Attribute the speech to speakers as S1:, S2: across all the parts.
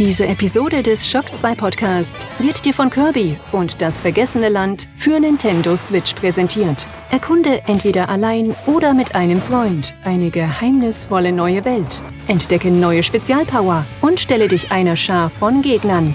S1: Diese Episode des Shock 2 Podcast wird dir von Kirby und das vergessene Land für Nintendo Switch präsentiert. Erkunde entweder allein oder mit einem Freund eine geheimnisvolle neue Welt. Entdecke neue Spezialpower und stelle dich einer Schar von Gegnern.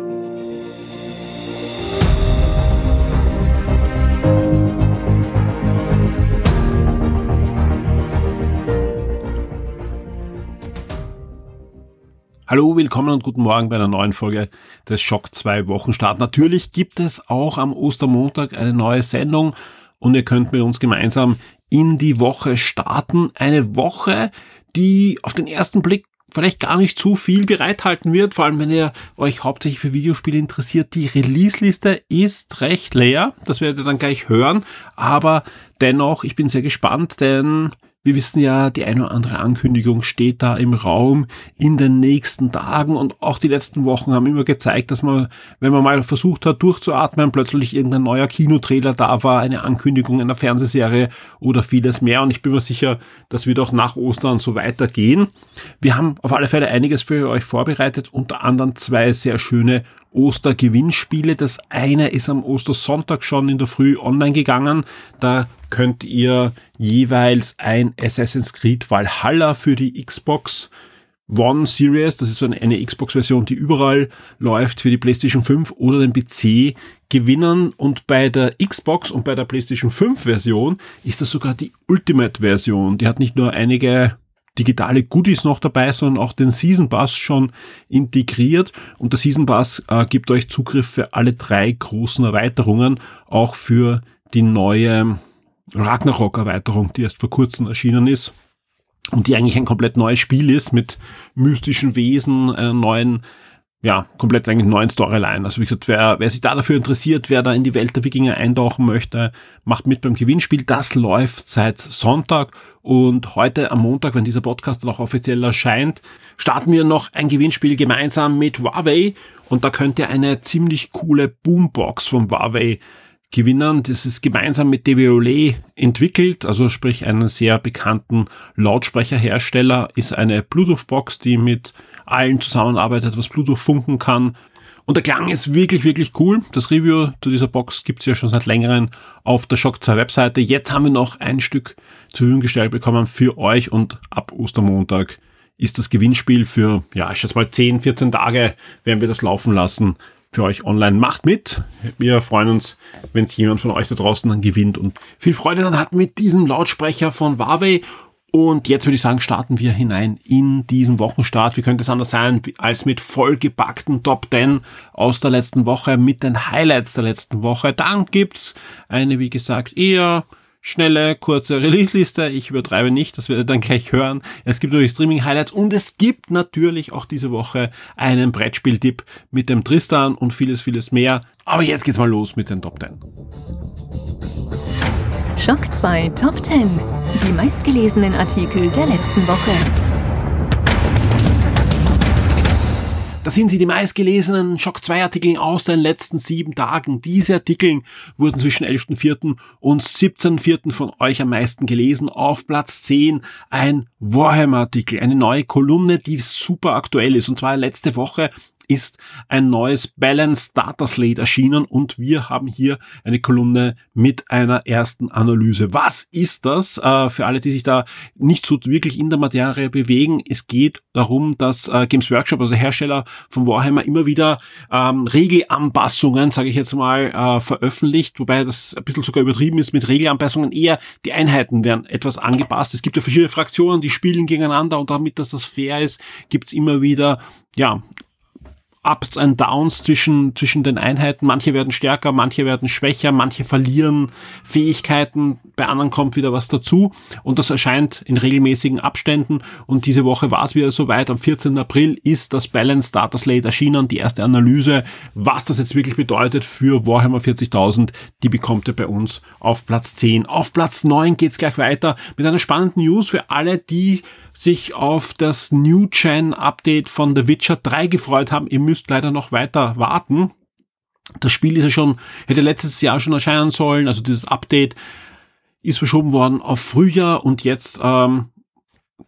S2: Hallo, willkommen und guten Morgen bei einer neuen Folge des Schock 2 Wochenstart. Natürlich gibt es auch am Ostermontag eine neue Sendung und ihr könnt mit uns gemeinsam in die Woche starten. Eine Woche, die auf den ersten Blick vielleicht gar nicht zu viel bereithalten wird, vor allem wenn ihr euch hauptsächlich für Videospiele interessiert. Die Release-Liste ist recht leer, das werdet ihr dann gleich hören, aber dennoch, ich bin sehr gespannt, denn wir wissen ja, die eine oder andere Ankündigung steht da im Raum in den nächsten Tagen und auch die letzten Wochen haben immer gezeigt, dass man, wenn man mal versucht hat durchzuatmen, plötzlich irgendein neuer Kinotrailer da war, eine Ankündigung einer Fernsehserie oder vieles mehr und ich bin mir sicher, das wird auch nach Ostern so weitergehen. Wir haben auf alle Fälle einiges für euch vorbereitet, unter anderem zwei sehr schöne Ostergewinnspiele. Das eine ist am Ostersonntag schon in der Früh online gegangen. Da könnt ihr jeweils ein Assassin's Creed Valhalla für die Xbox One Series, das ist so eine, Xbox-Version, die überall läuft, für die PlayStation 5 oder den PC gewinnen. Und bei der Xbox und bei der PlayStation 5 Version ist das sogar die Ultimate-Version. Die hat nicht nur einige digitale Goodies noch dabei, sondern auch den Season Pass schon integriert. Und der Season Pass äh, gibt euch Zugriff für alle drei großen Erweiterungen, auch für die neue Ragnarok-Erweiterung, die erst vor kurzem erschienen ist und die eigentlich ein komplett neues Spiel ist mit mystischen Wesen, einer neuen ja, komplett eigentlich neuen Storyline. Also wie gesagt, wer, wer sich da dafür interessiert, wer da in die Welt der Wikinger eintauchen möchte, macht mit beim Gewinnspiel. Das läuft seit Sonntag und heute am Montag, wenn dieser Podcast dann auch offiziell erscheint, starten wir noch ein Gewinnspiel gemeinsam mit Huawei und da könnt ihr eine ziemlich coole Boombox von Huawei gewinnen. Das ist gemeinsam mit DVOLE entwickelt, also sprich einen sehr bekannten Lautsprecherhersteller, ist eine Bluetooth-Box, die mit allen zusammenarbeitet, was Bluetooth funken kann. Und der Klang ist wirklich, wirklich cool. Das Review zu dieser Box gibt's ja schon seit längerem auf der Shock 2 Webseite. Jetzt haben wir noch ein Stück zur Verfügung gestellt bekommen für euch und ab Ostermontag ist das Gewinnspiel für, ja, ich schätze mal 10, 14 Tage werden wir das laufen lassen für euch online. Macht mit. Wir freuen uns, wenn es jemand von euch da draußen dann gewinnt und viel Freude dann hat mit diesem Lautsprecher von Huawei und jetzt würde ich sagen, starten wir hinein in diesen Wochenstart. Wie könnte es anders sein, als mit vollgepackten Top 10 aus der letzten Woche, mit den Highlights der letzten Woche. Dann gibt's eine, wie gesagt, eher schnelle, kurze Release-Liste. Ich übertreibe nicht, das werdet ihr dann gleich hören. Es gibt natürlich Streaming-Highlights und es gibt natürlich auch diese Woche einen Brettspiel-Tipp mit dem Tristan und vieles, vieles mehr. Aber jetzt geht's mal los mit den Top 10.
S1: Schock 2 Top 10. Die meistgelesenen Artikel der letzten Woche.
S2: Das sind sie, die meistgelesenen Schock 2 Artikel aus den letzten sieben Tagen. Diese Artikel wurden zwischen 11.04. und 17.04. von euch am meisten gelesen. Auf Platz 10 ein Warhammer Artikel, eine neue Kolumne, die super aktuell ist. Und zwar letzte Woche ist ein neues Balance Data Slate erschienen und wir haben hier eine Kolumne mit einer ersten Analyse. Was ist das? Äh, für alle, die sich da nicht so wirklich in der Materie bewegen, es geht darum, dass äh, Games Workshop, also Hersteller von Warhammer, immer wieder ähm, Regelanpassungen, sage ich jetzt mal, äh, veröffentlicht, wobei das ein bisschen sogar übertrieben ist mit Regelanpassungen. Eher die Einheiten werden etwas angepasst. Es gibt ja verschiedene Fraktionen, die spielen gegeneinander und damit, dass das fair ist, gibt's immer wieder ja, Ups and Downs zwischen, zwischen den Einheiten. Manche werden stärker, manche werden schwächer, manche verlieren Fähigkeiten, bei anderen kommt wieder was dazu und das erscheint in regelmäßigen Abständen und diese Woche war es wieder soweit. Am 14. April ist das Balance Data Slate erschienen, die erste Analyse, was das jetzt wirklich bedeutet für Warhammer 40.000, die bekommt ihr bei uns auf Platz 10. Auf Platz 9 geht's gleich weiter mit einer spannenden News für alle, die sich auf das New Gen Update von The Witcher 3 gefreut haben. Ihr müsst leider noch weiter warten. Das Spiel ist ja schon, hätte letztes Jahr schon erscheinen sollen. Also dieses Update ist verschoben worden auf Frühjahr und jetzt ähm,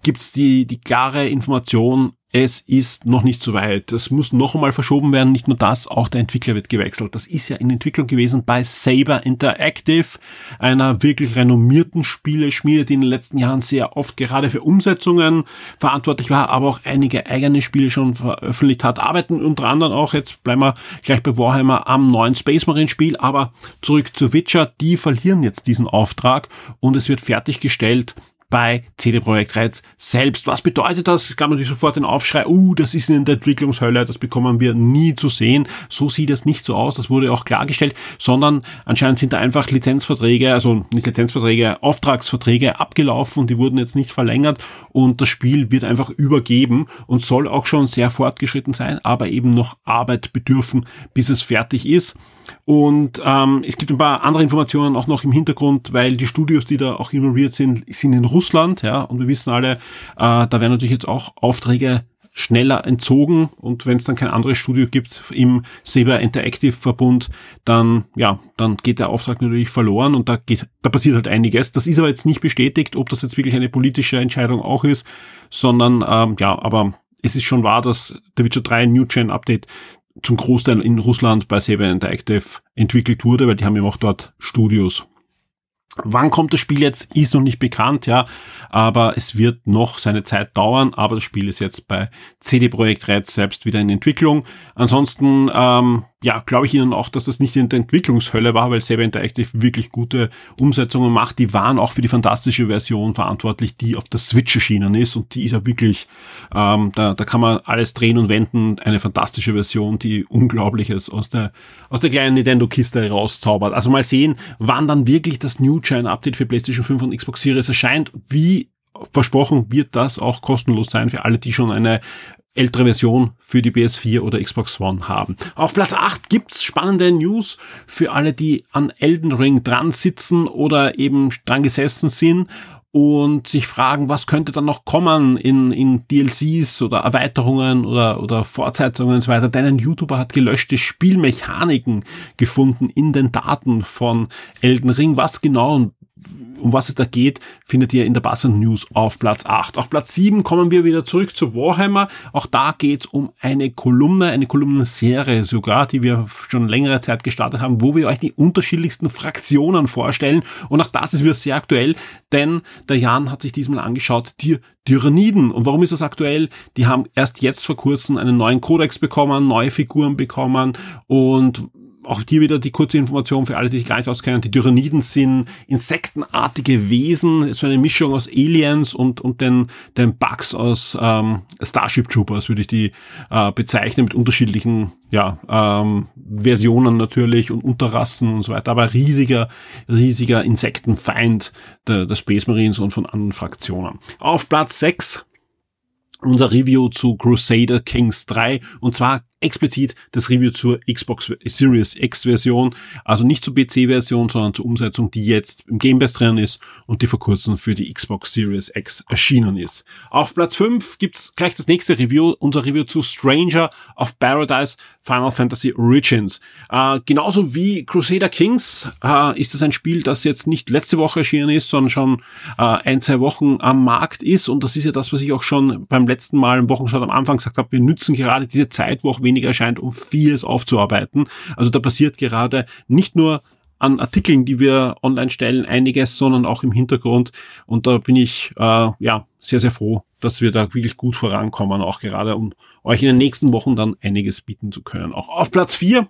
S2: gibt's die, die klare Information, es ist noch nicht so weit. Es muss noch einmal verschoben werden. Nicht nur das, auch der Entwickler wird gewechselt. Das ist ja in Entwicklung gewesen bei Saber Interactive, einer wirklich renommierten Spieleschmiede, die in den letzten Jahren sehr oft gerade für Umsetzungen verantwortlich war, aber auch einige eigene Spiele schon veröffentlicht hat. Arbeiten unter anderem auch, jetzt bleiben wir gleich bei Warhammer, am neuen Space Marine Spiel. Aber zurück zu Witcher, die verlieren jetzt diesen Auftrag und es wird fertiggestellt bei CD Projekt Red selbst. Was bedeutet das? Es gab natürlich sofort den Aufschrei, uh, das ist in der Entwicklungshölle, das bekommen wir nie zu sehen. So sieht es nicht so aus, das wurde auch klargestellt, sondern anscheinend sind da einfach Lizenzverträge, also nicht Lizenzverträge, Auftragsverträge abgelaufen und die wurden jetzt nicht verlängert und das Spiel wird einfach übergeben und soll auch schon sehr fortgeschritten sein, aber eben noch Arbeit bedürfen, bis es fertig ist. Und ähm, es gibt ein paar andere Informationen auch noch im Hintergrund, weil die Studios, die da auch involviert sind, sind in Russland, ja, und wir wissen alle, äh, da werden natürlich jetzt auch Aufträge schneller entzogen und wenn es dann kein anderes Studio gibt im Saber Interactive Verbund, dann ja, dann geht der Auftrag natürlich verloren und da geht, da passiert halt einiges. Das ist aber jetzt nicht bestätigt, ob das jetzt wirklich eine politische Entscheidung auch ist, sondern ähm, ja, aber es ist schon wahr, dass der Witcher 3 New Gen Update zum Großteil in Russland bei Saber Interactive entwickelt wurde, weil die haben ja auch dort Studios. Wann kommt das Spiel jetzt, ist noch nicht bekannt, ja, aber es wird noch seine Zeit dauern, aber das Spiel ist jetzt bei CD Projekt Red selbst wieder in Entwicklung. Ansonsten, ähm, ja, glaube ich Ihnen auch, dass das nicht in der Entwicklungshölle war, weil Saber Interactive wirklich gute Umsetzungen macht. Die waren auch für die fantastische Version verantwortlich, die auf der Switch erschienen ist und die ist ja wirklich, ähm, da, da kann man alles drehen und wenden. Eine fantastische Version, die Unglaubliches aus der, aus der kleinen Nintendo-Kiste rauszaubert. Also mal sehen, wann dann wirklich das New Gen Update für PlayStation 5 und Xbox Series erscheint. Wie versprochen wird das auch kostenlos sein für alle, die schon eine ältere Version für die PS4 oder Xbox One haben. Auf Platz 8 gibt's spannende News für alle, die an Elden Ring dran sitzen oder eben dran gesessen sind und sich fragen, was könnte dann noch kommen in, in DLCs oder Erweiterungen oder, oder Fortsetzungen und so weiter. Denn ein YouTuber hat gelöschte Spielmechaniken gefunden in den Daten von Elden Ring. Was genau um was es da geht, findet ihr in der Bassan News auf Platz 8. Auf Platz 7 kommen wir wieder zurück zu Warhammer. Auch da geht es um eine Kolumne, eine Kolumnenserie sogar, die wir schon längere Zeit gestartet haben, wo wir euch die unterschiedlichsten Fraktionen vorstellen. Und auch das ist wieder sehr aktuell, denn der Jan hat sich diesmal angeschaut, die Tyranniden. Und warum ist das aktuell? Die haben erst jetzt vor kurzem einen neuen Kodex bekommen, neue Figuren bekommen und auch hier wieder die kurze Information für alle, die sich gar nicht auskennen. Die Tyranniden sind insektenartige Wesen, so eine Mischung aus Aliens und, und den, den Bugs aus ähm, Starship Troopers, würde ich die äh, bezeichnen, mit unterschiedlichen ja, ähm, Versionen natürlich und Unterrassen und so weiter. Aber riesiger, riesiger Insektenfeind der, der Space Marines und von anderen Fraktionen. Auf Platz 6 unser Review zu Crusader Kings 3 und zwar explizit das Review zur Xbox Series X Version, also nicht zur PC Version, sondern zur Umsetzung, die jetzt im Game Pass drin ist und die vor kurzem für die Xbox Series X erschienen ist. Auf Platz 5 gibt's gleich das nächste Review, unser Review zu Stranger of Paradise Final Fantasy Origins. Äh, genauso wie Crusader Kings äh, ist es ein Spiel, das jetzt nicht letzte Woche erschienen ist, sondern schon äh, ein, zwei Wochen am Markt ist und das ist ja das, was ich auch schon beim letzten Mal im Wochenstart am Anfang gesagt habe. Wir nützen gerade diese Zeit, wo auch weniger erscheint, um vieles aufzuarbeiten. Also da passiert gerade nicht nur an Artikeln, die wir online stellen, einiges, sondern auch im Hintergrund. Und da bin ich äh, ja sehr, sehr froh, dass wir da wirklich gut vorankommen, auch gerade um euch in den nächsten Wochen dann einiges bieten zu können. Auch auf Platz vier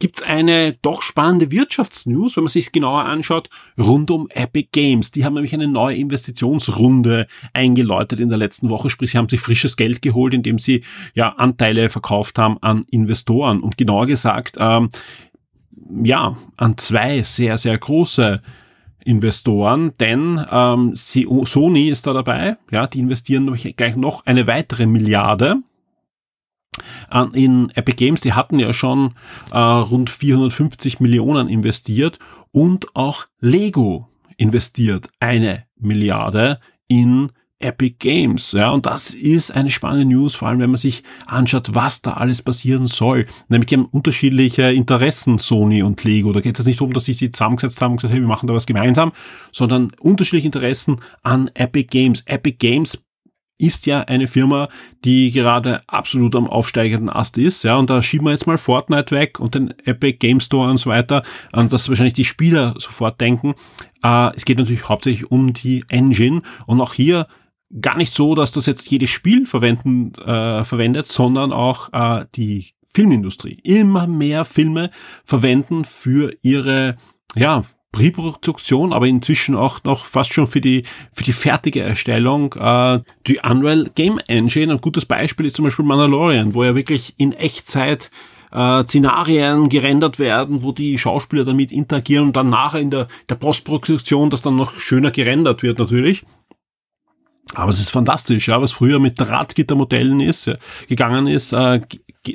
S2: gibt's eine doch spannende Wirtschaftsnews, wenn man sich genauer anschaut, rund um Epic Games. Die haben nämlich eine neue Investitionsrunde eingeläutet in der letzten Woche, sprich sie haben sich frisches Geld geholt, indem sie ja Anteile verkauft haben an Investoren. Und genauer gesagt, ähm, ja, an zwei sehr, sehr große Investoren, denn ähm, Sony ist da dabei, ja, die investieren gleich noch eine weitere Milliarde in Epic Games, die hatten ja schon äh, rund 450 Millionen investiert und auch Lego investiert eine Milliarde in Epic Games. Ja, und das ist eine spannende News, vor allem wenn man sich anschaut, was da alles passieren soll. Nämlich haben unterschiedliche Interessen, Sony und Lego. Da geht es nicht darum, dass sich die zusammengesetzt haben und gesagt, hey, wir machen da was gemeinsam, sondern unterschiedliche Interessen an Epic Games. Epic Games ist ja eine Firma, die gerade absolut am aufsteigenden Ast ist, ja, und da schieben wir jetzt mal Fortnite weg und den Epic Game Store und so weiter, an das wahrscheinlich die Spieler sofort denken. Äh, es geht natürlich hauptsächlich um die Engine und auch hier gar nicht so, dass das jetzt jedes Spiel verwenden, äh, verwendet, sondern auch äh, die Filmindustrie. Immer mehr Filme verwenden für ihre, ja, Präproduktion, aber inzwischen auch noch fast schon für die, für die fertige Erstellung, äh, die Unreal Game Engine. Ein gutes Beispiel ist zum Beispiel Mandalorian, wo ja wirklich in Echtzeit äh, Szenarien gerendert werden, wo die Schauspieler damit interagieren und dann nachher in der, der Postproduktion das dann noch schöner gerendert wird natürlich. Aber es ist fantastisch, ja, was früher mit Drahtgittermodellen ist, ja, gegangen ist, äh,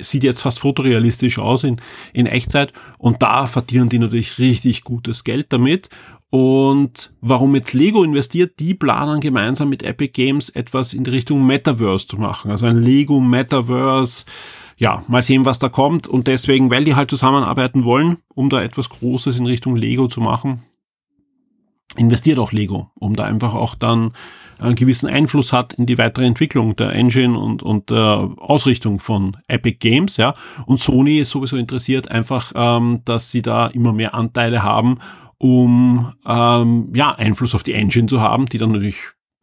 S2: sieht jetzt fast fotorealistisch aus in, in Echtzeit und da verdienen die natürlich richtig gutes Geld damit. Und warum jetzt Lego investiert, die planen gemeinsam mit Epic Games etwas in die Richtung Metaverse zu machen. Also ein Lego Metaverse. Ja, mal sehen, was da kommt. Und deswegen, weil die halt zusammenarbeiten wollen, um da etwas Großes in Richtung Lego zu machen, investiert auch Lego, um da einfach auch dann einen gewissen Einfluss hat in die weitere Entwicklung der Engine und, und der Ausrichtung von Epic Games, ja. Und Sony ist sowieso interessiert einfach, ähm, dass sie da immer mehr Anteile haben, um ähm, ja Einfluss auf die Engine zu haben, die dann natürlich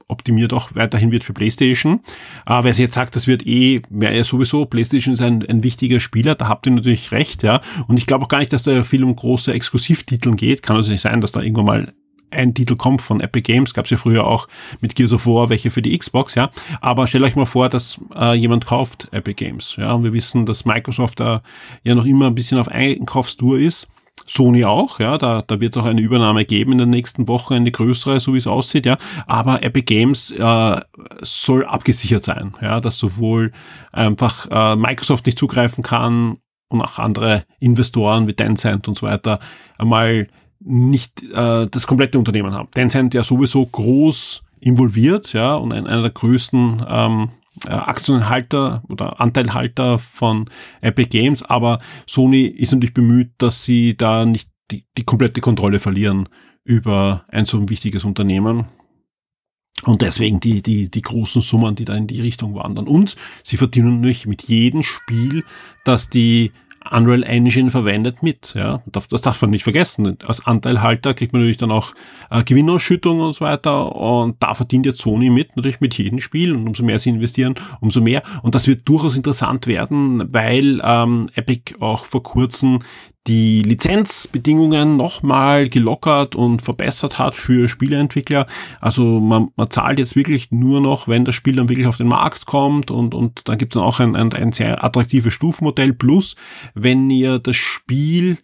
S2: optimiert auch weiterhin wird für PlayStation. Äh, wer jetzt sagt, das wird eh, wäre ja sowieso, PlayStation ist ein, ein wichtiger Spieler, da habt ihr natürlich recht, ja. Und ich glaube auch gar nicht, dass da viel um große Exklusivtitel geht. Kann nicht sein, dass da irgendwann mal ein Titel kommt von Epic Games, gab es ja früher auch mit Gears of War welche für die Xbox, ja. Aber stellt euch mal vor, dass äh, jemand kauft Epic Games, ja. Und wir wissen, dass Microsoft da ja noch immer ein bisschen auf Einkaufstour ist. Sony auch, ja, da, da wird es auch eine Übernahme geben in der nächsten Woche, eine größere, so wie es aussieht, ja. Aber Epic Games äh, soll abgesichert sein, ja, dass sowohl einfach äh, Microsoft nicht zugreifen kann und auch andere Investoren wie Tencent und so weiter einmal nicht äh, das komplette Unternehmen haben. Tencent ja sowieso groß involviert, ja, und ein, einer der größten ähm, äh, Aktienhalter oder Anteilhalter von Epic Games, aber Sony ist natürlich bemüht, dass sie da nicht die, die komplette Kontrolle verlieren über ein so wichtiges Unternehmen. Und deswegen die, die, die großen Summen, die da in die Richtung wandern. Und sie verdienen natürlich mit jedem Spiel, dass die Unreal Engine verwendet mit. Ja, das darf man nicht vergessen. Als Anteilhalter kriegt man natürlich dann auch äh, Gewinnausschüttung und so weiter. Und da verdient jetzt Sony mit, natürlich mit jedem Spiel. Und umso mehr sie investieren, umso mehr. Und das wird durchaus interessant werden, weil ähm, Epic auch vor kurzem die Lizenzbedingungen nochmal gelockert und verbessert hat für Spieleentwickler. Also man, man zahlt jetzt wirklich nur noch, wenn das Spiel dann wirklich auf den Markt kommt und, und dann gibt es dann auch ein, ein, ein sehr attraktives Stufenmodell. Plus, wenn ihr das Spiel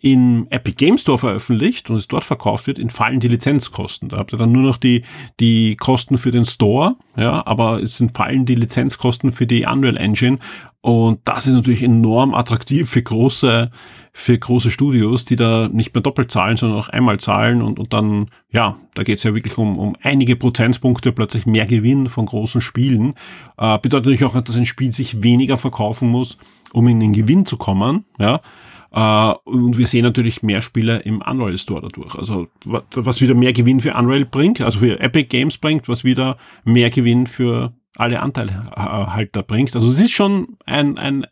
S2: in Epic Game Store veröffentlicht und es dort verkauft wird, entfallen die Lizenzkosten. Da habt ihr dann nur noch die, die Kosten für den Store, ja, aber es entfallen die Lizenzkosten für die Unreal Engine und das ist natürlich enorm attraktiv für große, für große Studios, die da nicht mehr doppelt zahlen, sondern auch einmal zahlen und, und dann, ja, da geht es ja wirklich um, um einige Prozentpunkte plötzlich mehr Gewinn von großen Spielen. Äh, bedeutet natürlich auch, dass ein Spiel sich weniger verkaufen muss, um in den Gewinn zu kommen, ja. Uh, und wir sehen natürlich mehr Spieler im Unreal Store dadurch. Also was wieder mehr Gewinn für Unreal bringt, also für Epic Games bringt, was wieder mehr Gewinn für alle Anteilhalter bringt. Also es ist schon ein, ein,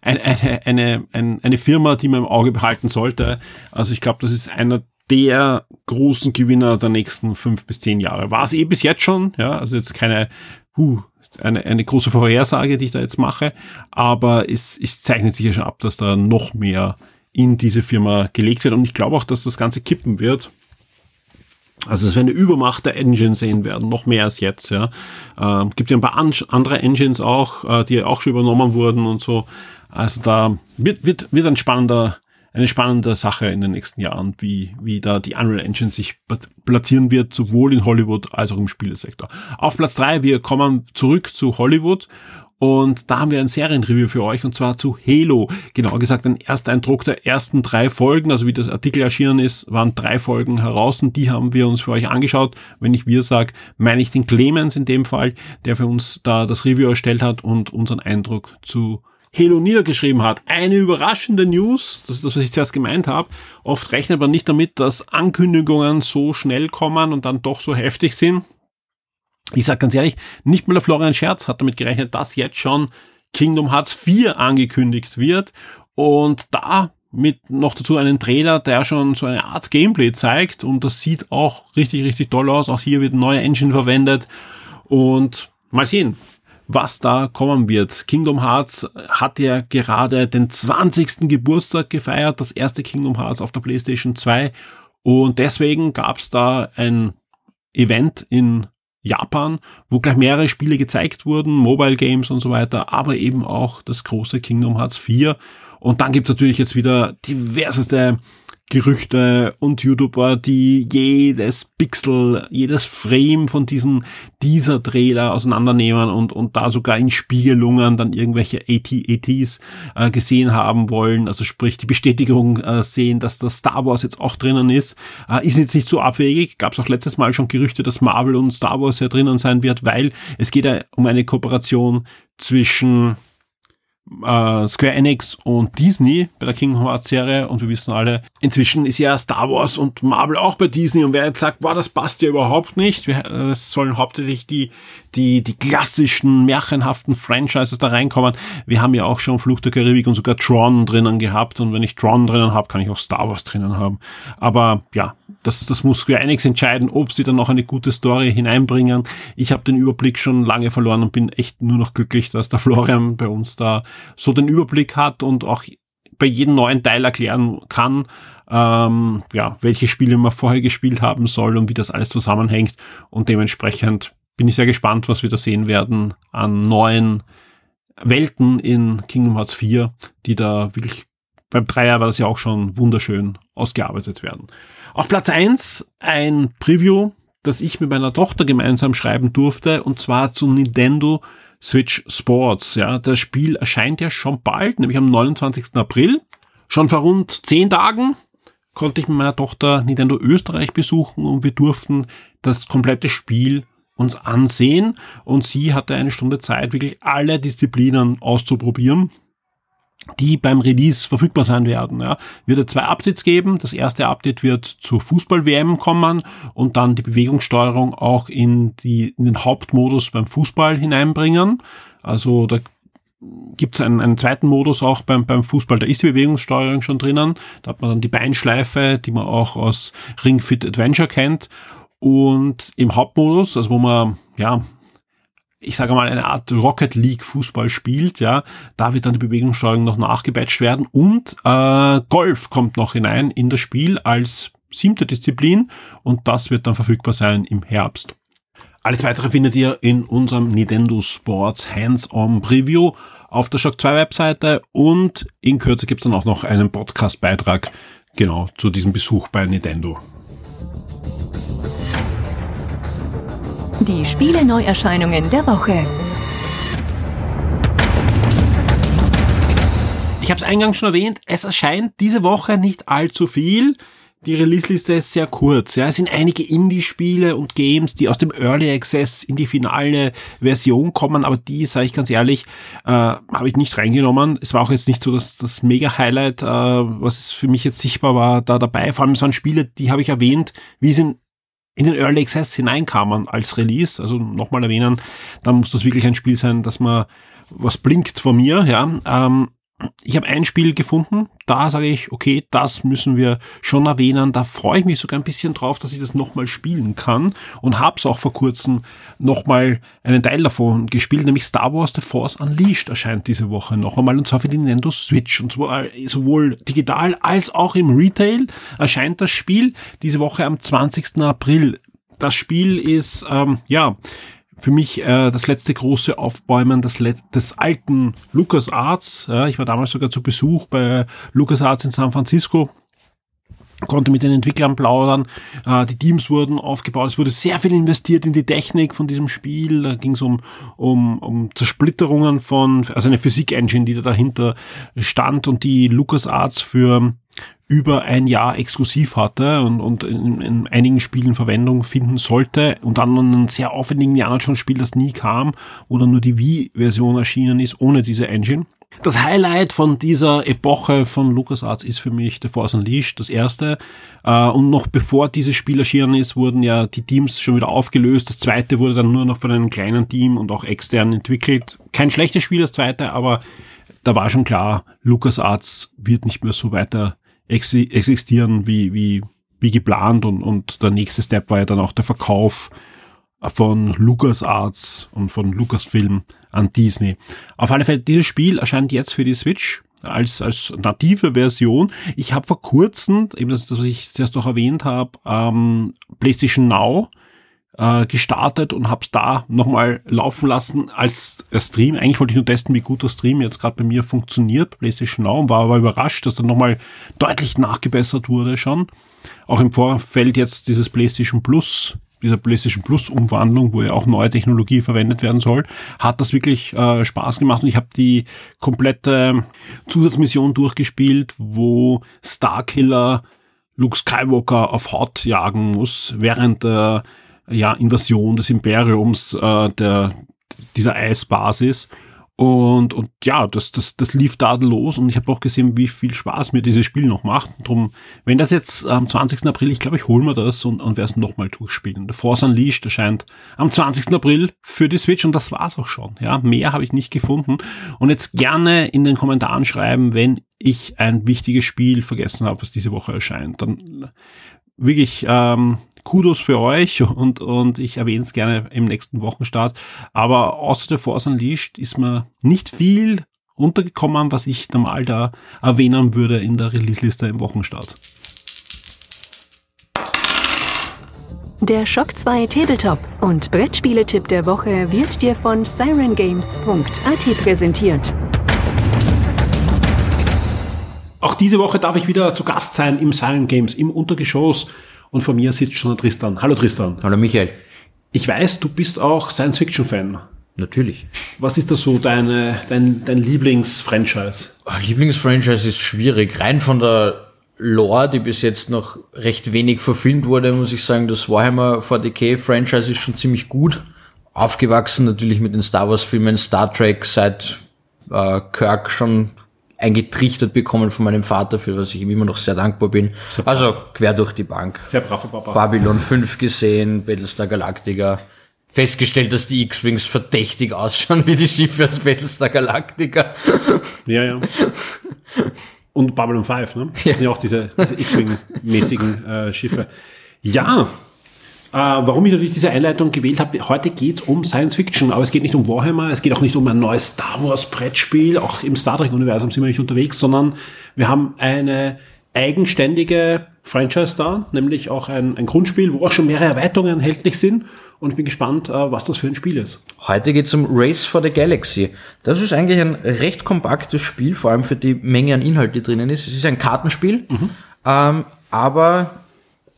S2: ein, eine, eine, eine, Firma, die man im Auge behalten sollte. Also ich glaube, das ist einer der großen Gewinner der nächsten fünf bis zehn Jahre. War es eh bis jetzt schon, ja, also jetzt keine, huh, eine, eine große Vorhersage, die ich da jetzt mache, aber es, es zeichnet sich ja schon ab, dass da noch mehr in diese Firma gelegt wird und ich glaube auch, dass das Ganze kippen wird. Also es wird eine Übermacht der Engine sehen werden, noch mehr als jetzt. Ja, ähm, gibt ja ein paar an andere Engines auch, äh, die auch schon übernommen wurden und so. Also da wird wird wird ein spannender eine spannende Sache in den nächsten Jahren, wie, wie da die Unreal Engine sich platzieren wird, sowohl in Hollywood als auch im Spielesektor. Auf Platz drei wir kommen zurück zu Hollywood und da haben wir ein Serienreview für euch und zwar zu Halo. Genauer gesagt ein Ersteindruck der ersten drei Folgen, also wie das Artikel erschienen ist, waren drei Folgen heraus und die haben wir uns für euch angeschaut. Wenn ich wir sage, meine ich den Clemens in dem Fall, der für uns da das Review erstellt hat und unseren Eindruck zu Halo niedergeschrieben hat. Eine überraschende News, das ist das, was ich zuerst gemeint habe. Oft rechnet man nicht damit, dass Ankündigungen so schnell kommen und dann doch so heftig sind. Ich sage ganz ehrlich, nicht mal der Florian Scherz hat damit gerechnet, dass jetzt schon Kingdom Hearts 4 angekündigt wird und da mit noch dazu einen Trailer, der schon so eine Art Gameplay zeigt und das sieht auch richtig, richtig toll aus. Auch hier wird ein neuer Engine verwendet und mal sehen, was da kommen wird. Kingdom Hearts hat ja gerade den 20. Geburtstag gefeiert, das erste Kingdom Hearts auf der PlayStation 2 und deswegen gab es da ein Event in Japan, wo gleich mehrere Spiele gezeigt wurden, Mobile Games und so weiter, aber eben auch das große Kingdom Hearts 4. Und dann gibt es natürlich jetzt wieder diverseste Gerüchte und YouTuber, die jedes Pixel, jedes Frame von diesen dieser Trailer auseinandernehmen und, und da sogar in Spiegelungen dann irgendwelche AT-ATs äh, gesehen haben wollen. Also sprich die Bestätigung äh, sehen, dass das Star Wars jetzt auch drinnen ist. Äh, ist jetzt nicht so abwegig. Gab es auch letztes Mal schon Gerüchte, dass Marvel und Star Wars ja drinnen sein wird, weil es geht ja um eine Kooperation zwischen äh, Square Enix und Disney bei der Kingdom Hearts Serie und wir wissen alle, inzwischen ist ja Star Wars und Marvel auch bei Disney und wer jetzt sagt, wow, das passt ja überhaupt nicht, es sollen hauptsächlich die, die, die klassischen, märchenhaften Franchises da reinkommen. Wir haben ja auch schon Fluch der Karibik und sogar Tron drinnen gehabt und wenn ich Tron drinnen habe, kann ich auch Star Wars drinnen haben. Aber ja, das, das muss Square Enix entscheiden, ob sie dann noch eine gute Story hineinbringen. Ich habe den Überblick schon lange verloren und bin echt nur noch glücklich, dass der Florian bei uns da so den Überblick hat und auch bei jedem neuen Teil erklären kann, ähm, ja, welche Spiele man vorher gespielt haben soll und wie das alles zusammenhängt. Und dementsprechend bin ich sehr gespannt, was wir da sehen werden an neuen Welten in Kingdom Hearts 4, die da wirklich beim Dreier war das ja auch schon wunderschön ausgearbeitet werden. Auf Platz eins ein Preview, das ich mit meiner Tochter gemeinsam schreiben durfte, und zwar zu Nintendo Switch Sports. Ja, das Spiel erscheint ja schon bald, nämlich am 29. April. Schon vor rund zehn Tagen konnte ich mit meiner Tochter Nintendo Österreich besuchen und wir durften das komplette Spiel uns ansehen und sie hatte eine Stunde Zeit, wirklich alle Disziplinen auszuprobieren die beim Release verfügbar sein werden. Ja. Wird es zwei Updates geben. Das erste Update wird zur Fußball-WM kommen und dann die Bewegungssteuerung auch in, die, in den Hauptmodus beim Fußball hineinbringen. Also da gibt es einen, einen zweiten Modus auch beim, beim Fußball, da ist die Bewegungssteuerung schon drinnen. Da hat man dann die Beinschleife, die man auch aus Ring Fit Adventure kennt. Und im Hauptmodus, also wo man ja ich sage mal, eine Art Rocket League Fußball spielt, ja, da wird dann die Bewegungssteuerung noch nachgebatcht werden und äh, Golf kommt noch hinein in das Spiel als siebte Disziplin und das wird dann verfügbar sein im Herbst. Alles weitere findet ihr in unserem Nintendo Sports Hands-on Preview auf der Shock 2 Webseite und in Kürze gibt es dann auch noch einen Podcast-Beitrag genau zu diesem Besuch bei Nintendo.
S1: Die Spiele-Neuerscheinungen der Woche.
S2: Ich habe es eingangs schon erwähnt, es erscheint diese Woche nicht allzu viel. Die Release-Liste ist sehr kurz. Ja. Es sind einige Indie-Spiele und Games, die aus dem Early Access in die finale Version kommen, aber die, sage ich ganz ehrlich, äh, habe ich nicht reingenommen. Es war auch jetzt nicht so dass das Mega-Highlight, äh, was für mich jetzt sichtbar war, da dabei. Vor allem es Spiele, die habe ich erwähnt, wie sie in den Early Access hineinkamen als Release. Also nochmal erwähnen, dann muss das wirklich ein Spiel sein, dass man was blinkt von mir, ja. Ähm, ich habe ein Spiel gefunden, da sage ich, okay, das müssen wir schon erwähnen. Da freue ich mich sogar ein bisschen drauf, dass ich das nochmal spielen kann und habe es auch vor kurzem nochmal einen Teil davon gespielt, nämlich Star Wars The Force Unleashed erscheint diese Woche noch einmal und zwar für die Nintendo Switch und zwar äh, sowohl digital als auch im Retail erscheint das Spiel diese Woche am 20. April. Das Spiel ist, ähm, ja, für mich äh, das letzte große Aufbäumen des, des alten LucasArts. Ja, ich war damals sogar zu Besuch bei LucasArts in San Francisco konnte mit den Entwicklern plaudern. Äh, die Teams wurden aufgebaut. Es wurde sehr viel investiert in die Technik von diesem Spiel. Da ging es um, um, um Zersplitterungen von, also eine Physik-Engine, die da dahinter stand und die LucasArts für über ein Jahr exklusiv hatte und, und in, in einigen Spielen Verwendung finden sollte und dann ein sehr aufwendigen Indiana Jones Spiel, das nie kam, dann nur die Wii-Version erschienen ist, ohne diese Engine. Das Highlight von dieser Epoche von LucasArts ist für mich The Force Unleashed, das erste. Äh, und noch bevor dieses Spiel erschienen ist, wurden ja die Teams schon wieder aufgelöst. Das zweite wurde dann nur noch von einem kleinen Team und auch extern entwickelt. Kein schlechtes Spiel, das zweite, aber da war schon klar, LucasArts wird nicht mehr so weiter existieren wie, wie, wie geplant und, und der nächste Step war ja dann auch der Verkauf von LucasArts und von Lucasfilm an Disney. Auf alle Fälle, dieses Spiel erscheint jetzt für die Switch als, als native Version. Ich habe vor kurzem, eben das, das was ich zuerst noch erwähnt habe, ähm, PlayStation Now äh, gestartet und habe es da nochmal laufen lassen als Stream. Eigentlich wollte ich nur testen, wie gut der Stream jetzt gerade bei mir funktioniert, PlayStation Now, und war aber überrascht, dass dann nochmal deutlich nachgebessert wurde schon. Auch im Vorfeld jetzt dieses PlayStation Plus dieser PlayStation Plus Umwandlung, wo ja auch neue Technologie verwendet werden soll, hat das wirklich äh, Spaß gemacht und ich habe die komplette Zusatzmission durchgespielt, wo Starkiller Luke Skywalker auf Haut jagen muss, während der ja, Invasion des Imperiums äh, der, dieser Eisbasis. Und, und ja, das, das, das lief tadellos und ich habe auch gesehen, wie viel Spaß mir dieses Spiel noch macht. drum, wenn das jetzt am 20. April, ich glaube, ich hole mir das und, und werde es nochmal durchspielen. The Force Unleashed erscheint am 20. April für die Switch und das war's auch schon. Ja, mehr habe ich nicht gefunden. Und jetzt gerne in den Kommentaren schreiben, wenn ich ein wichtiges Spiel vergessen habe, was diese Woche erscheint. Dann wirklich ähm, Kudos für euch und, und ich erwähne es gerne im nächsten Wochenstart. Aber außer der Force Unleashed ist mir nicht viel runtergekommen, was ich normal da erwähnen würde in der Release-Liste im Wochenstart.
S1: Der Shock 2 Tabletop und Brettspieletipp der Woche wird dir von sirengames.at präsentiert.
S2: Auch diese Woche darf ich wieder zu Gast sein im Siren Games, im Untergeschoss und vor mir sitzt schon Tristan. Hallo Tristan.
S3: Hallo Michael.
S2: Ich weiß, du bist auch Science-Fiction-Fan.
S3: Natürlich.
S2: Was ist da so deine, dein, dein Lieblings-Franchise?
S3: Oh, Lieblings-Franchise ist schwierig. Rein von der Lore, die bis jetzt noch recht wenig verfilmt wurde, muss ich sagen, das Warhammer 40k-Franchise ist schon ziemlich gut. Aufgewachsen natürlich mit den Star Wars-Filmen, Star Trek seit äh, Kirk schon eingetrichtert bekommen von meinem Vater, für was ich ihm immer noch sehr dankbar bin. Sehr also quer durch die Bank.
S2: Sehr braver Papa.
S3: Babylon 5 gesehen, Battlestar Galactica. Festgestellt, dass die X-Wings verdächtig ausschauen wie die Schiffe aus Battlestar Galactica.
S2: Ja, ja. Und Babylon 5, ne? Das ja. sind ja auch diese, diese X-Wing-mäßigen äh, Schiffe. Ja, warum ich natürlich diese Einleitung gewählt habe, heute geht es um Science Fiction, aber es geht nicht um Warhammer, es geht auch nicht um ein neues Star Wars Brettspiel, auch im Star Trek-Universum sind wir nicht unterwegs, sondern wir haben eine eigenständige Franchise da, nämlich auch ein, ein Grundspiel, wo auch schon mehrere Erweiterungen erhältlich sind. Und ich bin gespannt, äh, was das für ein Spiel ist.
S3: Heute geht es um Race for the Galaxy. Das ist eigentlich ein recht kompaktes Spiel, vor allem für die Menge an Inhalt, die drinnen ist. Es ist ein Kartenspiel, mhm. ähm, aber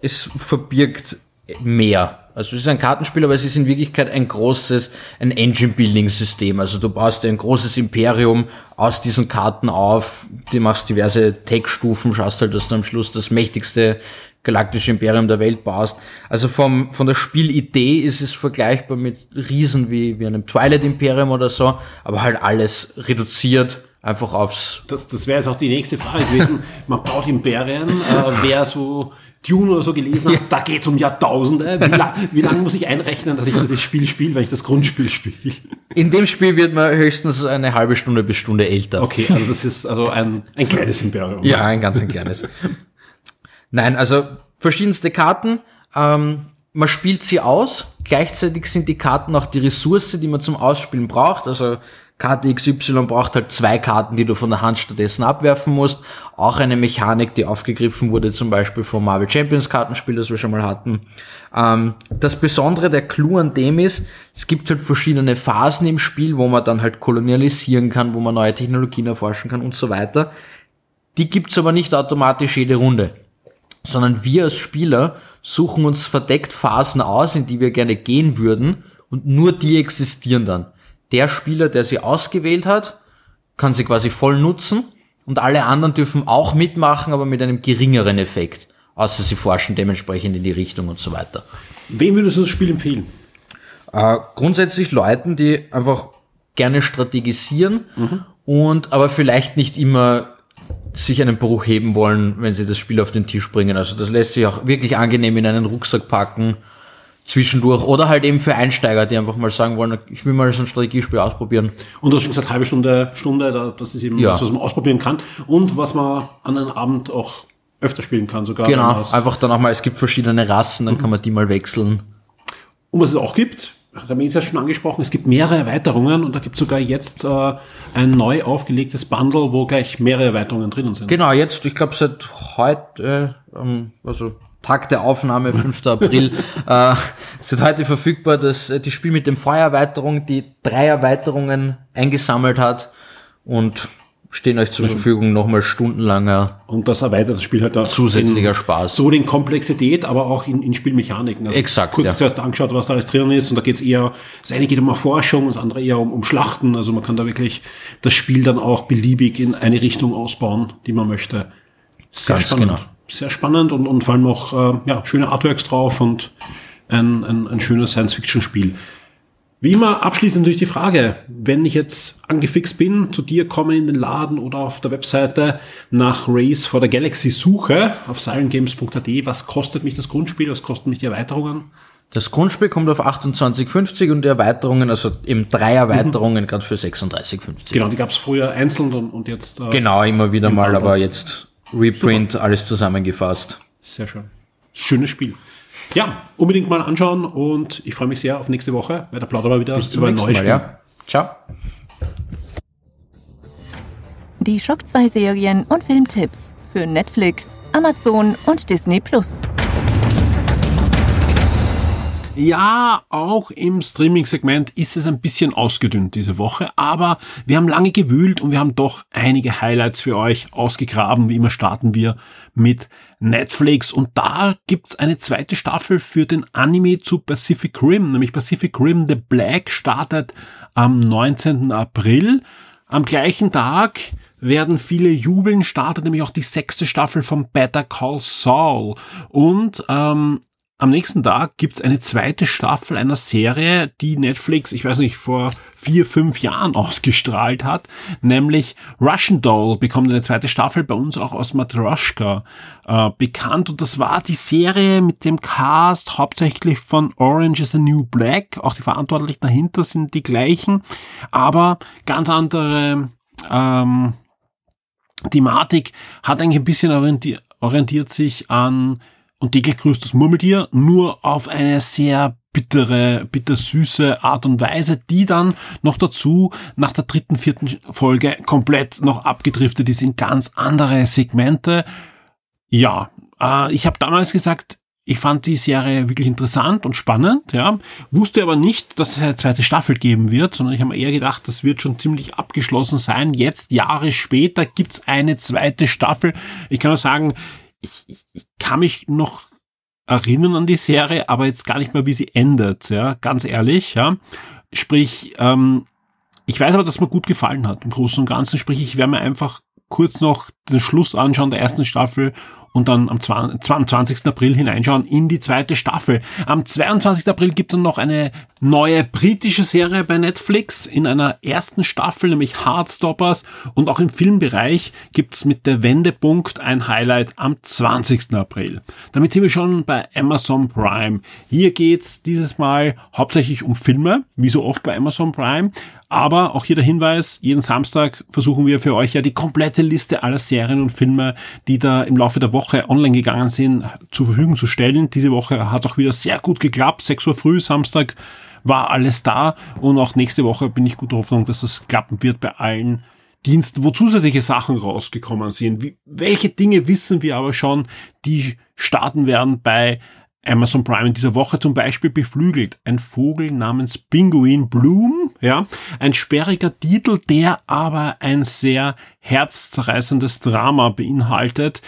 S3: es verbirgt mehr. Also es ist ein Kartenspiel, aber es ist in Wirklichkeit ein großes, ein Engine-Building-System. Also du baust ein großes Imperium aus diesen Karten auf, du machst diverse Tech-Stufen, schaust halt, dass du am Schluss das mächtigste galaktische Imperium der Welt baust. Also vom, von der Spielidee ist es vergleichbar mit Riesen wie, wie einem Twilight-Imperium oder so, aber halt alles reduziert einfach aufs
S2: Das, das wäre jetzt auch die nächste Frage gewesen. Man baut Imperien, äh, wer so Dune oder so gelesen hat, da geht's um Jahrtausende. Wie, lang, wie lange muss ich einrechnen, dass ich dieses Spiel spiele, wenn ich das Grundspiel spiele?
S3: In dem Spiel wird man höchstens eine halbe Stunde bis Stunde älter.
S2: Okay, also das ist also ein, ein kleines Imperium.
S3: Ja, ein ganz ein kleines. Nein, also verschiedenste Karten. Ähm, man spielt sie aus. Gleichzeitig sind die Karten auch die Ressource, die man zum Ausspielen braucht. Also Karte XY braucht halt zwei Karten, die du von der Hand stattdessen abwerfen musst. Auch eine Mechanik, die aufgegriffen wurde, zum Beispiel vom Marvel Champions Kartenspiel, das wir schon mal hatten. Ähm, das Besondere, der Clou an dem ist, es gibt halt verschiedene Phasen im Spiel, wo man dann halt kolonialisieren kann, wo man neue Technologien erforschen kann und so weiter. Die gibt's aber nicht automatisch jede Runde sondern wir als Spieler suchen uns verdeckt Phasen aus, in die wir gerne gehen würden und nur die existieren dann. Der Spieler, der sie ausgewählt hat, kann sie quasi voll nutzen und alle anderen dürfen auch mitmachen, aber mit einem geringeren Effekt, außer sie forschen dementsprechend in die Richtung und so weiter.
S2: Wem würdest du das Spiel empfehlen?
S3: Äh, grundsätzlich Leuten, die einfach gerne strategisieren und aber vielleicht nicht immer sich einen Bruch heben wollen, wenn sie das Spiel auf den Tisch bringen. Also das lässt sich auch wirklich angenehm in einen Rucksack packen, zwischendurch. Oder halt eben für Einsteiger, die einfach mal sagen wollen, ich will mal so ein Strategiespiel ausprobieren.
S2: Und du hast schon gesagt, halbe Stunde, Stunde, da- das ist eben
S3: Ja.
S2: das, was man ausprobieren kann. Und was man an einem Abend auch öfter spielen kann, sogar.
S3: Genau, einfach dann auch mal, es gibt verschiedene Rassen, dann kann man die mal wechseln.
S2: Und was es auch gibt, da haben wir jetzt ja schon angesprochen, es gibt mehrere Erweiterungen und da gibt es sogar jetzt äh, ein neu aufgelegtes Bundle, wo gleich mehrere Erweiterungen drinnen sind.
S3: Genau, jetzt, ich glaube seit heute, äh, also Tag der Aufnahme, 5. April, äh, seit heute verfügbar, dass äh, die Spiel mit dem Feuererweiterung die drei Erweiterungen eingesammelt hat und stehen euch zur Verfügung nochmal stundenlanger
S2: Und das erweitert das Spiel halt auch
S3: zusätzlicher
S2: in,
S3: Spaß.
S2: sowohl in Komplexität, aber auch in, in Spielmechaniken. Also
S3: Exakt,
S2: Kurz
S3: ja.
S2: zuerst angeschaut, was da alles drinnen ist und da geht es eher, das eine geht um Erforschung, das andere eher um, um Schlachten. Also man kann da wirklich das Spiel dann auch beliebig in eine Richtung ausbauen, die man möchte. Sehr
S3: Ganz
S2: spannend.
S3: genau.
S2: Sehr spannend und, und vor allem auch äh, ja, schöne Artworks drauf und ein, ein, ein schönes Science-Fiction-Spiel. Wie immer abschließend natürlich die Frage, wenn ich jetzt angefixt bin, zu dir komme in den Laden oder auf der Webseite nach Race for the Galaxy suche, auf sirengames.at, was kostet mich das Grundspiel, was kosten mich die Erweiterungen?
S3: Das Grundspiel kommt auf 28,50 und die Erweiterungen, also eben drei Erweiterungen, gerade für 36,50.
S2: Genau, die gab es früher einzeln und, und jetzt äh,
S3: Genau, immer wieder mal,
S2: Bundle.
S3: aber jetzt Reprint, alles zusammengefasst.
S2: sehr schön. Schönes Spiel. Ja, unbedingt mal anschauen und ich freue mich sehr auf nächste Woche, weil da plaudern wir wieder
S3: Zum
S2: über ein
S3: nächsten
S2: neues
S3: Mal,
S2: Spiel.
S3: ja. Ciao.
S1: Die Schock 2 Serien und Filmtipps für Netflix, Amazon und Disney Plus.
S2: Ja, auch im Streaming-Segment ist es ein bisschen ausgedünnt diese Woche, aber wir haben lange gewühlt und wir haben doch einige Highlights für euch ausgegraben. Wie immer starten wir mit Netflix und da gibt's eine zweite Staffel für den Anime zu Pacific Rim, nämlich Pacific Rim The Black startet am 19. April. Am gleichen Tag werden viele jubeln, startet nämlich auch die sechste Staffel von Better Call Saul. Und ähm, am nächsten Tag gibt's eine zweite Staffel einer Serie, die Netflix, ich weiß nicht, vor vier, fünf Jahren ausgestrahlt hat, nämlich Russian Doll bekommt eine zweite Staffel, bei uns auch aus Matroschka äh, bekannt. Und das war die Serie mit dem Cast hauptsächlich von Orange is the New Black. Auch die Verantwortlichen dahinter sind die gleichen, aber ganz andere ähm, Thematik hat eigentlich ein bisschen orientiert, orientiert sich an und täglich grüßt das Murmeltier nur auf eine sehr bittere, bittersüße Art und Weise, die dann noch dazu nach der dritten, vierten Folge komplett noch abgedriftet ist in ganz andere Segmente. Ja, äh, ich habe damals gesagt, ich fand die Serie wirklich interessant und spannend, ja. Wusste aber nicht, dass es eine zweite Staffel geben wird, sondern ich habe mir eher gedacht, das wird schon ziemlich abgeschlossen sein. Jetzt, Jahre später, gibt's eine zweite Staffel. Ich kann nur sagen, ich, ich, ich kann mich noch erinnern an die Serie, aber jetzt gar nicht mehr, wie sie endet, ja, ganz ehrlich, ja. Sprich, ähm, ich weiß aber, dass mir gut gefallen hat, im Großen und Ganzen. Sprich, ich werde mir einfach kurz noch den Schluss anschauen der ersten Staffel und dann am 20. April hineinschauen in die zweite Staffel. Am 22. April gibt es dann noch eine neue britische Serie bei Netflix in einer ersten Staffel, nämlich Heartstoppers. Und auch im Filmbereich gibt es mit der Wendepunkt ein Highlight am 20. April. Damit sind wir schon bei Amazon Prime. Hier geht's dieses Mal hauptsächlich um Filme, wie so oft bei Amazon Prime. Aber auch hier der Hinweis, jeden Samstag versuchen wir für euch ja die komplette Liste aller Serien und Filme, die da im Laufe der Woche online gegangen sind, zur Verfügung zu stellen. Diese Woche hat auch wieder sehr gut geklappt. 6 Uhr früh, Samstag war alles da und auch nächste Woche bin ich guter Hoffnung, dass das klappen wird bei allen Diensten, wo zusätzliche Sachen rausgekommen sind. Wie, welche Dinge wissen wir aber schon, die starten werden bei Amazon Prime in dieser Woche zum Beispiel beflügelt. Ein Vogel namens Pinguin Bloom, ja. Ein sperriger Titel, der aber ein sehr herzzerreißendes Drama beinhaltet,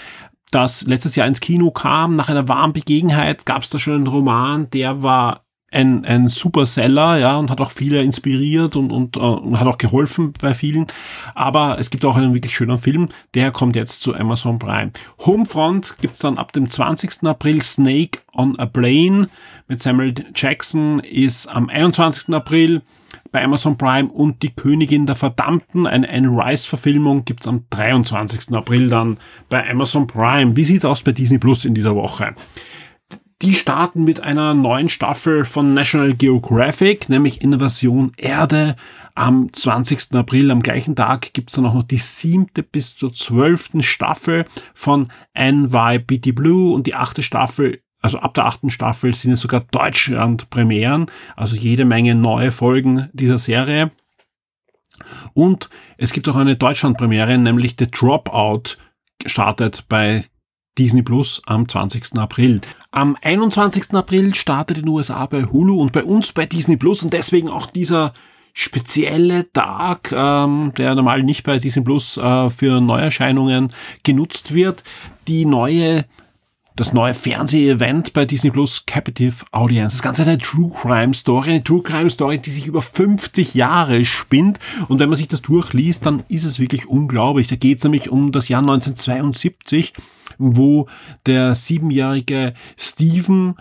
S2: das letztes Jahr ins Kino kam. Nach einer warmen Begebenheit gab es da schon einen Roman, der war ein, ein Superseller, ja, und hat auch viele inspiriert und, und, uh, und hat auch geholfen bei vielen. Aber es gibt auch einen wirklich schönen Film, der kommt jetzt zu Amazon Prime. Homefront gibt's dann ab dem 20. April Snake on a Plane mit Samuel Jackson ist am 21. April bei Amazon Prime und Die Königin der Verdammten, eine Anne Rice-Verfilmung, gibt's am 23. April dann bei Amazon Prime. Wie sieht's aus bei Disney Plus in dieser Woche? Die starten mit einer neuen Staffel von National Geographic, nämlich Invasion Erde. Am 20. April, am gleichen Tag, gibt's dann auch noch die siebte bis zur zwölften Staffel von NYPD Blue und die achte Staffel also ab der achten Staffel sind es sogar Deutschland-Premieren, also jede Menge neue Folgen dieser Serie. Und es gibt auch eine Deutschland-Premiere, nämlich The Dropout startet bei Disney Plus am 20. April. Am 21. April startet in den USA bei Hulu und bei uns bei Disney Plus und deswegen auch dieser spezielle Tag, ähm, der normal nicht bei Disney Plus äh, für Neuerscheinungen genutzt wird, die neue das neue Fernseh-Event bei Disney Plus Captive Audience. Das Ganze eine True Crime Story, eine True Crime Story, die sich über 50 Jahre spinnt. Und wenn man sich das durchliest, dann ist es wirklich unglaublich. Da geht es nämlich um das Jahr 1972 wo der siebenjährige Steven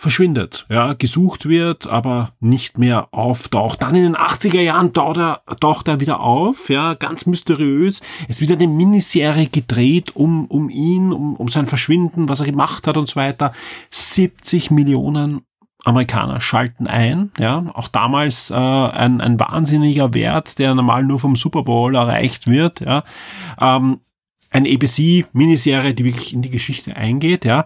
S2: verschwindet, ja, gesucht wird, aber nicht mehr auftaucht. Dann in den 80er Jahren taucht er, taucht er wieder auf, ja, ganz mysteriös. Es wird eine Miniserie gedreht um, um ihn, um, um sein Verschwinden, was er gemacht hat und so weiter. 70 Millionen Amerikaner schalten ein, ja, auch damals äh, ein, ein wahnsinniger Wert, der normal nur vom Super Bowl erreicht wird, ja. Ähm, eine ABC-Miniserie, die wirklich in die Geschichte eingeht, ja.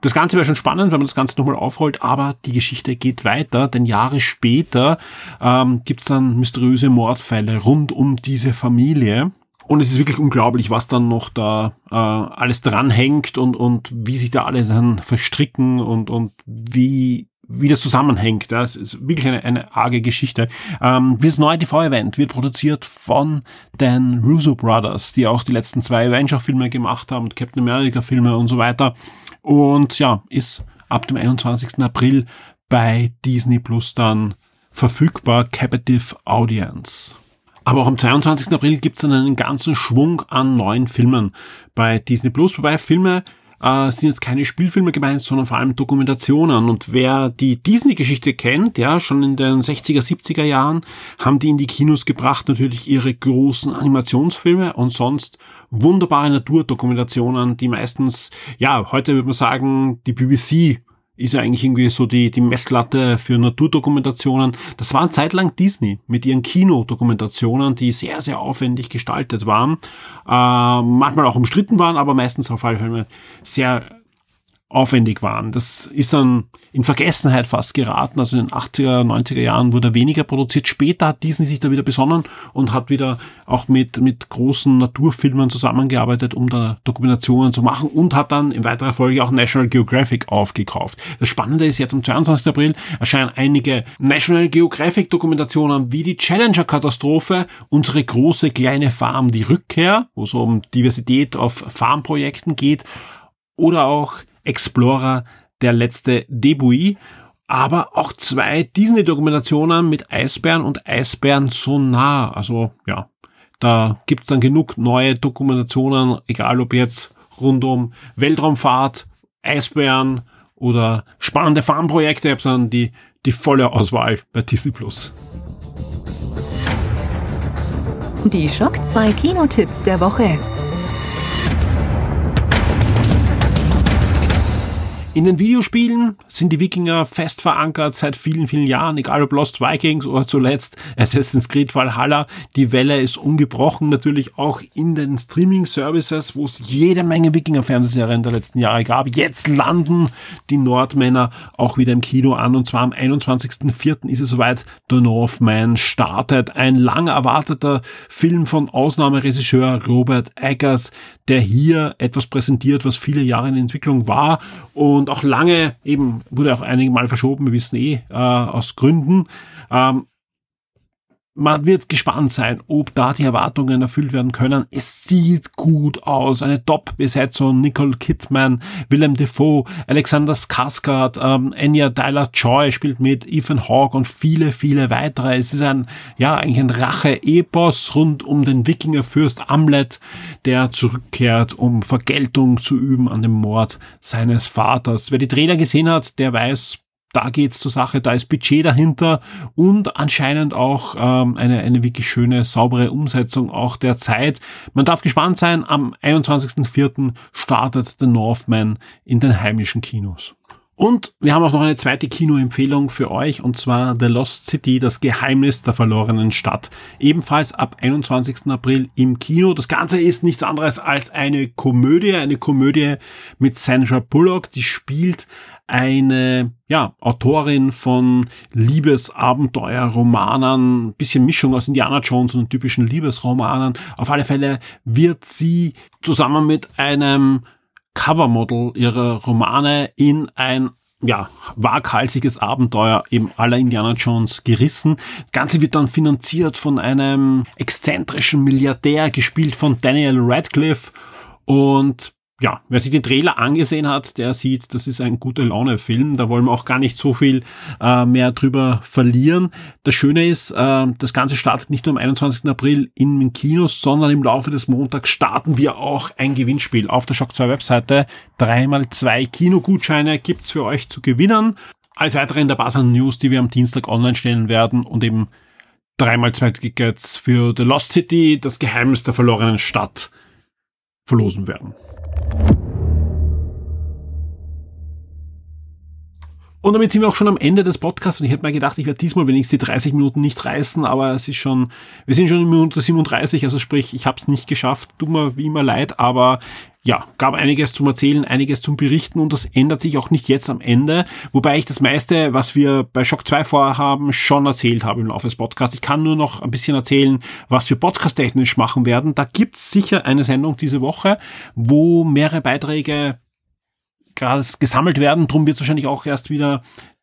S2: Das Ganze wäre schon spannend, wenn man das Ganze nochmal aufrollt, aber die Geschichte geht weiter, denn Jahre später ähm, gibt es dann mysteriöse Mordfälle rund um diese Familie. Und es ist wirklich unglaublich, was dann noch da äh, alles dranhängt und, und wie sich da alle dann verstricken und, und wie wie das zusammenhängt. Das ist wirklich eine, eine arge Geschichte. Ähm, das neue TV-Event wird produziert von den Russo Brothers, die auch die letzten zwei Avenger-Filme gemacht haben, Captain America-Filme und so weiter. Und ja, ist ab dem 21. April bei Disney Plus dann verfügbar, Captive Audience. Aber auch am 22. April gibt es dann einen ganzen Schwung an neuen Filmen bei Disney Plus, wobei Filme äh, sind jetzt keine Spielfilme gemeint, sondern vor allem Dokumentationen. Und wer die Disney-Geschichte kennt, ja, schon in den 60er, 70er Jahren, haben die in die Kinos gebracht natürlich ihre großen Animationsfilme und sonst wunderbare Naturdokumentationen, die meistens, ja, heute würde man sagen, die BBC ist ja eigentlich irgendwie so die, die Messlatte für Naturdokumentationen. Das war eine Zeit lang Disney mit ihren Kinodokumentationen, die sehr, sehr aufwendig gestaltet waren, äh, manchmal auch umstritten waren, aber meistens auf alle Fälle sehr aufwendig waren. Das ist dann in Vergessenheit fast geraten. Also in den 80er, 90er Jahren wurde weniger produziert. Später hat Disney sich da wieder besonnen und hat wieder auch mit, mit großen Naturfilmen zusammengearbeitet, um da Dokumentationen zu machen und hat dann in weiterer Folge auch National Geographic aufgekauft. Das Spannende ist jetzt am 22. April erscheinen einige National Geographic Dokumentationen wie die Challenger-Katastrophe, unsere große kleine Farm, die Rückkehr, wo es um Diversität auf Farmprojekten geht, oder auch Explorer, der letzte Debut, aber auch zwei Disney-Dokumentationen mit Eisbären und Eisbären so nah. Also ja, Da gibt's dann genug neue Dokumentationen, egal ob jetzt rund um Weltraumfahrt, Eisbären oder spannende Farmprojekte, ich dann die, die volle Auswahl bei Disney Plus.
S1: Die Schock 2 Kinotipps der Woche.
S2: In den Videospielen sind die Wikinger fest verankert seit vielen, vielen Jahren, egal ob Lost Vikings oder zuletzt Assassin's Creed Valhalla. Die Welle ist ungebrochen, natürlich auch in den Streaming-Services, wo es jede Menge Wikinger-Fernsehserien der letzten Jahre gab. Jetzt landen die Nordmänner auch wieder im Kino an und zwar am 21.04. ist es soweit, The Northman startet. Ein lang erwarteter Film von Ausnahmeregisseur Robert Eggers, der hier etwas präsentiert, was viele Jahre in Entwicklung war und auch lange, eben wurde auch einige Mal verschoben, wir wissen eh, äh, aus Gründen. Ähm, man wird gespannt sein, ob da die Erwartungen erfüllt werden können. Es sieht gut aus. Eine Top-Besetzung. Nicole Kidman, Willem Dafoe, Alexander Skarsgård, ähm, Anya Tyler-Joy spielt mit, Ethan Hawke und viele, viele weitere. Es ist ein, ja, eigentlich ein Rache-Epos rund um den Wikingerfürst Amlet, der zurückkehrt, um Vergeltung zu üben an dem Mord seines Vaters. Wer die Trailer gesehen hat, der weiß, da geht's zur Sache, da ist Budget dahinter und anscheinend auch ähm, eine, eine wirklich schöne, saubere Umsetzung auch der Zeit. Man darf gespannt sein, am 21.04. startet The Northman in den heimischen Kinos. Und wir haben auch noch eine zweite Kinoempfehlung für euch, und zwar The Lost City, das Geheimnis der verlorenen Stadt. Ebenfalls ab 21. April im Kino. Das Ganze ist nichts anderes als eine Komödie, eine Komödie mit Sandra Bullock, die spielt eine ja, Autorin von Liebesabenteuerromanen, bisschen Mischung aus Indiana Jones und typischen Liebesromanen. Auf alle Fälle wird sie zusammen mit einem Covermodel ihrer Romane in ein ja, waghalsiges Abenteuer eben aller Indiana Jones gerissen. Das Ganze wird dann finanziert von einem exzentrischen Milliardär, gespielt von Daniel Radcliffe. Und ja, wer sich den Trailer angesehen hat, der sieht, das ist ein gute Laune-Film. Da wollen wir auch gar nicht so viel äh, mehr drüber verlieren. Das Schöne ist, äh, das Ganze startet nicht nur am 21. April in den Kinos, sondern im Laufe des Montags starten wir auch ein Gewinnspiel auf der Shock 2 Webseite. Dreimal zwei Kinogutscheine gibt's für euch zu gewinnen. Als weitere in der Basan News, die wir am Dienstag online stellen werden und eben dreimal zwei Tickets für The Lost City, das Geheimnis der verlorenen Stadt verlosen werden. you Und damit sind wir auch schon am Ende des Podcasts und ich hätte mir gedacht, ich werde diesmal wenigstens die 30 Minuten nicht reißen, aber es ist schon, wir sind schon in Minute 37, also sprich, ich habe es nicht geschafft, tut mir wie immer leid, aber ja, gab einiges zum Erzählen, einiges zum Berichten und das ändert sich auch nicht jetzt am Ende, wobei ich das meiste, was wir bei Shock 2 vorhaben, schon erzählt habe im Laufe des Podcasts. Ich kann nur noch ein bisschen erzählen, was wir podcast-technisch machen werden. Da gibt's sicher eine Sendung diese Woche, wo mehrere Beiträge gerade gesammelt werden. Drum wird es wahrscheinlich auch erst wieder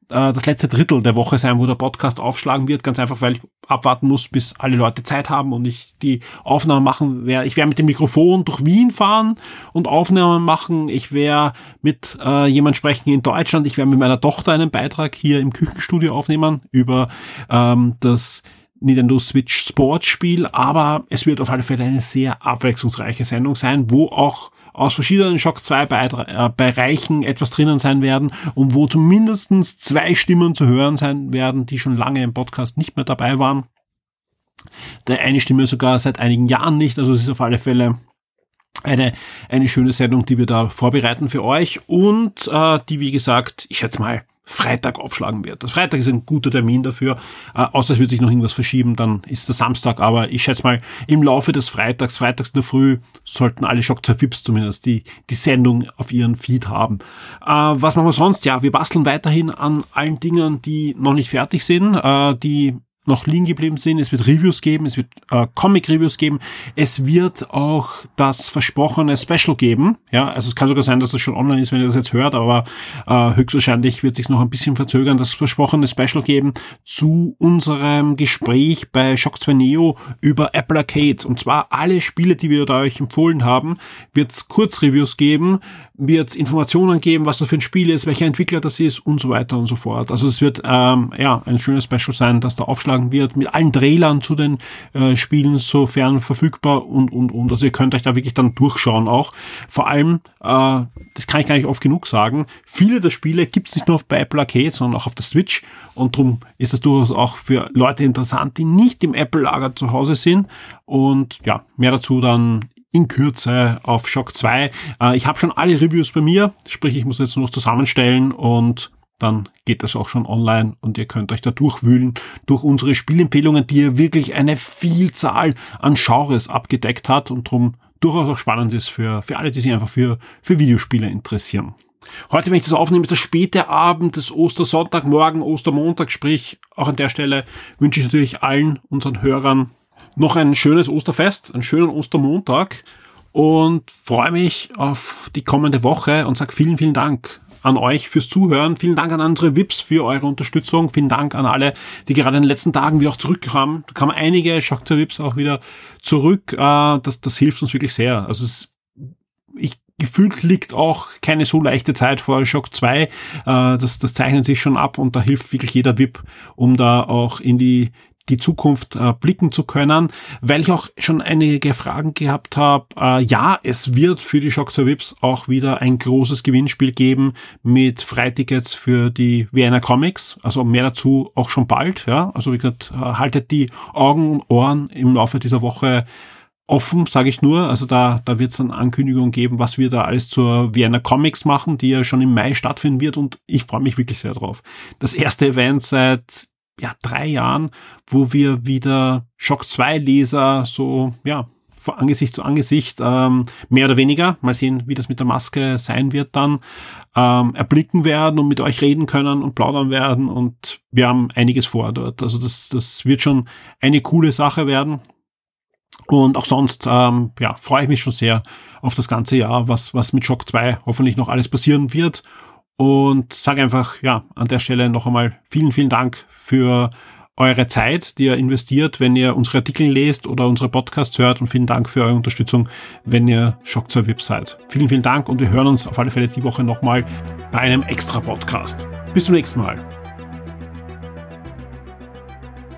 S2: äh, das letzte Drittel der Woche sein, wo der Podcast aufschlagen wird. Ganz einfach, weil ich abwarten muss, bis alle Leute Zeit haben und ich die Aufnahmen machen werde. Ich werde mit dem Mikrofon durch Wien fahren und Aufnahmen machen. Ich werde mit äh, jemand sprechen in Deutschland. Ich werde mit meiner Tochter einen Beitrag hier im Küchenstudio aufnehmen über ähm, das Nintendo Switch Sports Spiel, aber es wird auf alle Fälle eine sehr abwechslungsreiche Sendung sein, wo auch aus verschiedenen Shock 2 äh, Bereichen etwas drinnen sein werden und wo zumindest zwei Stimmen zu hören sein werden, die schon lange im Podcast nicht mehr dabei waren. Der eine Stimme sogar seit einigen Jahren nicht, also es ist auf alle Fälle eine, eine schöne Sendung, die wir da vorbereiten für euch und äh, die, wie gesagt, ich schätze mal, Freitag abschlagen wird. Das Freitag ist ein guter Termin dafür, äh, außer es wird sich noch irgendwas verschieben, dann ist der Samstag, aber ich schätze mal, im Laufe des Freitags, freitags in der Früh, sollten alle Shock 2 Fips zumindest die, die Sendung auf ihren Feed haben. Äh, was machen wir sonst? Ja, wir basteln weiterhin an allen Dingen, die noch nicht fertig sind, äh, die noch liegen geblieben sind. Es wird Reviews geben, es wird äh, Comic-Reviews geben. Es wird auch das versprochene Special geben. Ja, also es kann sogar sein, dass das schon online ist, wenn ihr das jetzt hört, aber äh, höchstwahrscheinlich wird sich noch ein bisschen verzögern. Das versprochene Special geben zu unserem Gespräch bei Shock 2 Neo über Apple Arcade. Und zwar alle Spiele, die wir da euch empfohlen haben, wird es Kurzreviews geben, wird es Informationen geben, was das für ein Spiel ist, welcher Entwickler das ist und so weiter und so fort. Also es wird ähm, ja ein schönes Special sein, das da aufschlagen beigetragen wird, mit allen Trailern zu den äh, Spielen sofern verfügbar und, und, und. Also ihr könnt euch da wirklich dann durchschauen auch. Vor allem, äh, das kann ich gar nicht oft genug sagen, viele der Spiele gibt es nicht nur bei Apple Arcade, sondern auch auf der Switch und darum ist das durchaus auch für Leute interessant, die nicht im Apple-Lager zu Hause sind und ja, mehr dazu dann in Kürze auf Shock 2. Äh, ich habe schon alle Reviews bei mir, sprich ich muss jetzt nur noch zusammenstellen und dann geht das auch schon online und ihr könnt euch da durchwühlen durch unsere Spielempfehlungen, die ja wirklich eine Vielzahl an Genres abgedeckt hat und drum durchaus auch spannend ist für, für alle, die sich einfach für, für Videospiele interessieren. Heute, wenn ich das aufnehme, ist der späte Abend des Ostersonntag, morgen Ostermontag, sprich auch an der Stelle wünsche ich natürlich allen unseren Hörern noch ein schönes Osterfest, einen schönen Ostermontag und freue mich auf die kommende Woche und sage vielen, vielen Dank an euch fürs Zuhören. Vielen Dank an unsere VIPs für eure Unterstützung. Vielen Dank an alle, die gerade in den letzten Tagen wieder auch zurückkamen. Da kamen einige Shock VIPs auch wieder zurück. Äh, das, das hilft uns wirklich sehr. Also es, ich gefühlt liegt auch keine so leichte Zeit vor Shock 2. Äh, das, das zeichnet sich schon ab und da hilft wirklich jeder VIP, um da auch in die die Zukunft äh, blicken zu können, weil ich auch schon einige Fragen gehabt habe. Äh, ja, es wird für die Shock Vips auch wieder ein großes Gewinnspiel geben mit Freitickets für die Vienna Comics. Also mehr dazu auch schon bald. Ja, also wie gesagt, äh, haltet die Augen und Ohren im Laufe dieser Woche offen, sage ich nur. Also da, da wird es dann Ankündigungen geben, was wir da alles zur Vienna Comics machen, die ja schon im Mai stattfinden wird und ich freue mich wirklich sehr drauf. Das erste Event seit ja, drei Jahren, wo wir wieder Shock 2 Leser so, ja, vor Angesicht zu Angesicht, ähm, mehr oder weniger, mal sehen, wie das mit der Maske sein wird dann, ähm, erblicken werden und mit euch reden können und plaudern werden und wir haben einiges vor dort. Also das, das wird schon eine coole Sache werden. Und auch sonst, ähm, ja, freue ich mich schon sehr auf das ganze Jahr, was, was mit Shock 2 hoffentlich noch alles passieren wird. Und sage einfach, ja, an der Stelle noch einmal vielen, vielen Dank für eure Zeit, die ihr investiert, wenn ihr unsere Artikel lest oder unsere Podcasts hört und vielen Dank für eure Unterstützung, wenn ihr Shock zur Web seid. Vielen, vielen Dank und wir hören uns auf alle Fälle die Woche nochmal bei einem extra Podcast. Bis zum nächsten Mal.